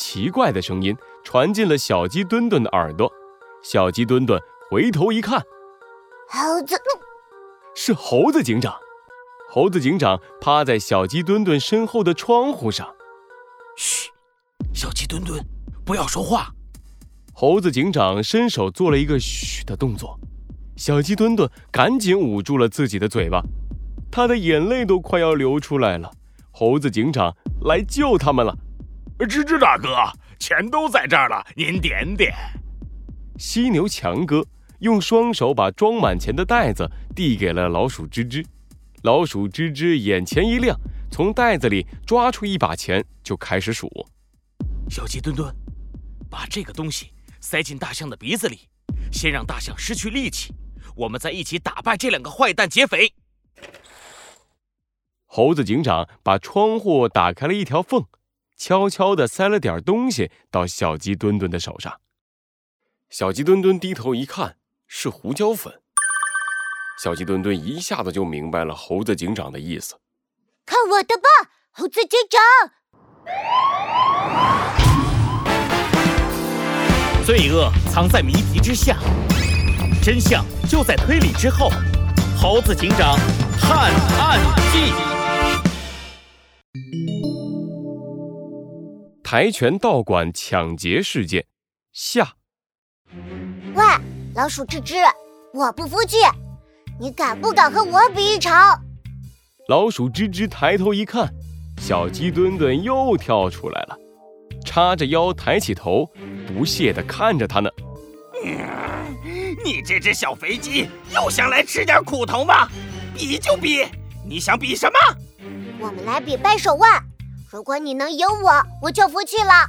奇怪的声音传进了小鸡墩墩的耳朵。小鸡墩墩回头一看，猴子，是猴子警长。猴子警长趴在小鸡墩墩身后的窗户上。嘘，小鸡墩墩，不要说话。猴子警长伸手做了一个嘘的动作，小鸡墩墩赶紧捂住了自己的嘴巴，他的眼泪都快要流出来了。猴子警长来救他们了。吱吱大哥，钱都在这儿了，您点点。犀牛强哥用双手把装满钱的袋子递给了老鼠吱吱。老鼠吱吱眼前一亮，从袋子里抓出一把钱，就开始数。小鸡墩墩，把这个东西塞进大象的鼻子里，先让大象失去力气，我们再一起打败这两个坏蛋劫匪。猴子警长把窗户打开了一条缝，悄悄地塞了点东西到小鸡墩墩的手上。小鸡墩墩低头一看，是胡椒粉。小鸡墩墩一下子就明白了猴子警长的意思。看我的吧，猴子警长！罪恶藏在谜题之下，真相就在推理之后。猴子警长探案记：跆拳道馆抢劫事件下。喂，老鼠吱吱，我不服气！你敢不敢和我比一场？老鼠吱吱抬头一看，小鸡墩墩又跳出来了，叉着腰，抬起头，不屑地看着他呢。你这只小肥鸡又想来吃点苦头吗？比就比，你想比什么？我们来比掰手腕，如果你能赢我，我就服气了。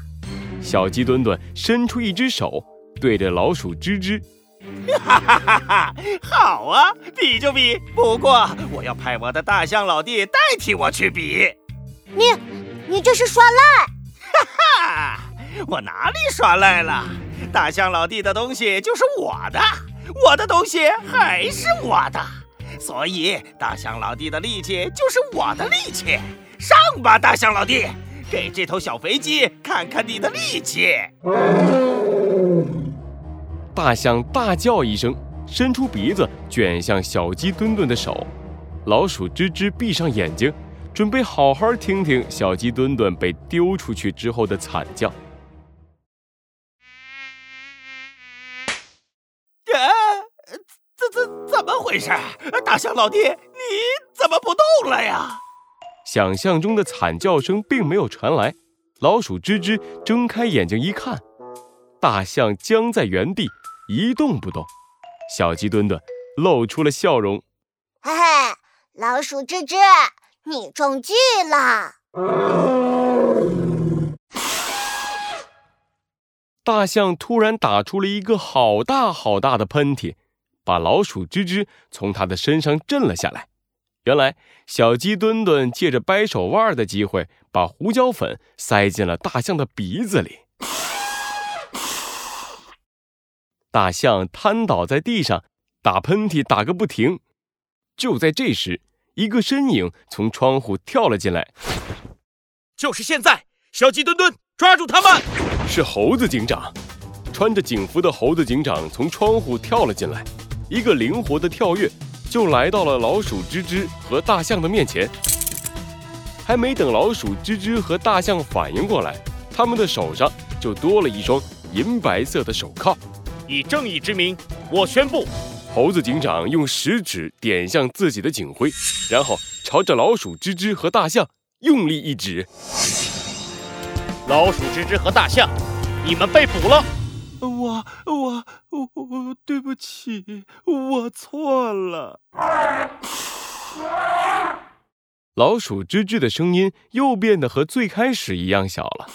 小鸡墩墩伸出一只手，对着老鼠吱吱。哈哈哈哈好啊，比就比。不过我要派我的大象老弟代替我去比。你，你这是耍赖！哈哈，我哪里耍赖了？大象老弟的东西就是我的，我的东西还是我的，所以大象老弟的力气就是我的力气。上吧，大象老弟，给这头小肥鸡看看你的力气。大象大叫一声，伸出鼻子卷向小鸡墩墩的手。老鼠吱吱闭上眼睛，准备好好听听小鸡墩墩被丢出去之后的惨叫。啊，这这怎么回事？大象老弟，你怎么不动了呀？想象中的惨叫声并没有传来。老鼠吱吱睁开眼睛一看，大象僵在原地。一动不动，小鸡墩墩露出了笑容。嘿嘿，老鼠吱吱，你中计了！大象突然打出了一个好大好大的喷嚏，把老鼠吱吱从它的身上震了下来。原来，小鸡墩墩借着掰手腕的机会，把胡椒粉塞进了大象的鼻子里。大象瘫倒在地上，打喷嚏打个不停。就在这时，一个身影从窗户跳了进来。就是现在，小鸡墩墩，抓住他们！是猴子警长，穿着警服的猴子警长从窗户跳了进来，一个灵活的跳跃，就来到了老鼠吱吱和大象的面前。还没等老鼠吱吱和大象反应过来，他们的手上就多了一双银白色的手铐。以正义之名，我宣布，猴子警长用食指点向自己的警徽，然后朝着老鼠吱吱和大象用力一指。老鼠吱吱和大象，你们被捕了。我我我我，对不起，我错了。老鼠吱吱的声音又变得和最开始一样小了，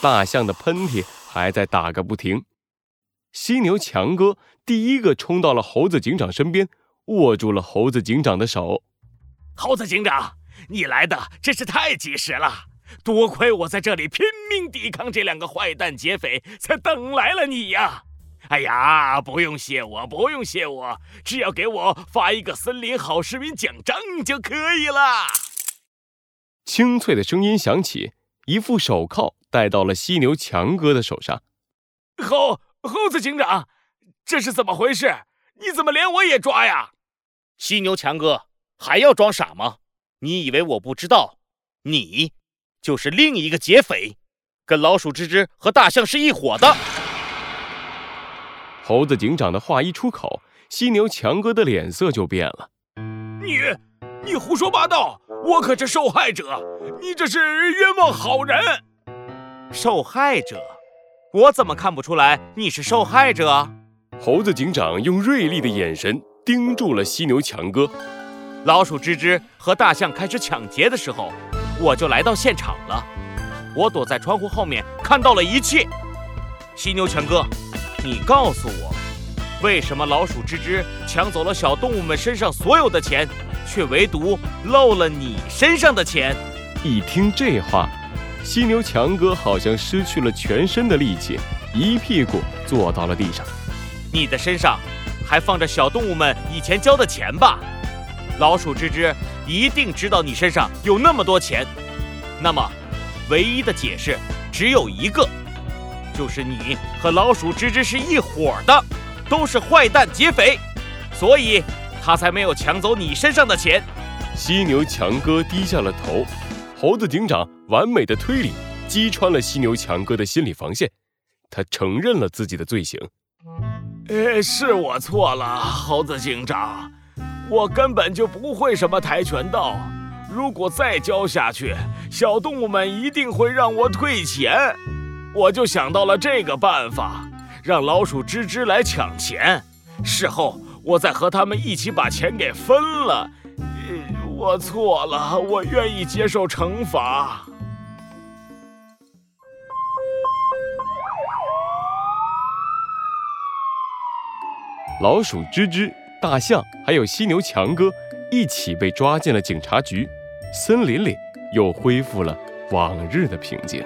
大象的喷嚏还在打个不停。犀牛强哥第一个冲到了猴子警长身边，握住了猴子警长的手。猴子警长，你来的真是太及时了，多亏我在这里拼命抵抗这两个坏蛋劫匪，才等来了你呀！哎呀，不用谢我，不用谢我，只要给我发一个森林好市民奖章就可以了。清脆的声音响起，一副手铐戴到了犀牛强哥的手上。猴猴子警长，这是怎么回事？你怎么连我也抓呀？犀牛强哥，还要装傻吗？你以为我不知道？你就是另一个劫匪，跟老鼠吱吱和大象是一伙的。猴子警长的话一出口，犀牛强哥的脸色就变了。你，你胡说八道！我可是受害者，你这是冤枉好人。受害者？我怎么看不出来你是受害者？猴子警长用锐利的眼神盯住了犀牛强哥。老鼠吱吱和大象开始抢劫的时候，我就来到现场了。我躲在窗户后面，看到了一切。犀牛强哥，你告诉我，为什么老鼠吱吱抢走了小动物们身上所有的钱，却唯独漏了你身上的钱？一听这话。犀牛强哥好像失去了全身的力气，一屁股坐到了地上。你的身上还放着小动物们以前交的钱吧？老鼠吱吱一定知道你身上有那么多钱。那么，唯一的解释只有一个，就是你和老鼠吱吱是一伙的，都是坏蛋劫匪，所以他才没有抢走你身上的钱。犀牛强哥低下了头。猴子警长完美的推理击穿了犀牛强哥的心理防线，他承认了自己的罪行。呃，是我错了，猴子警长，我根本就不会什么跆拳道。如果再教下去，小动物们一定会让我退钱。我就想到了这个办法，让老鼠吱吱来抢钱，事后我再和他们一起把钱给分了。我错了，我愿意接受惩罚。老鼠吱吱、大象还有犀牛强哥一起被抓进了警察局，森林里又恢复了往日的平静。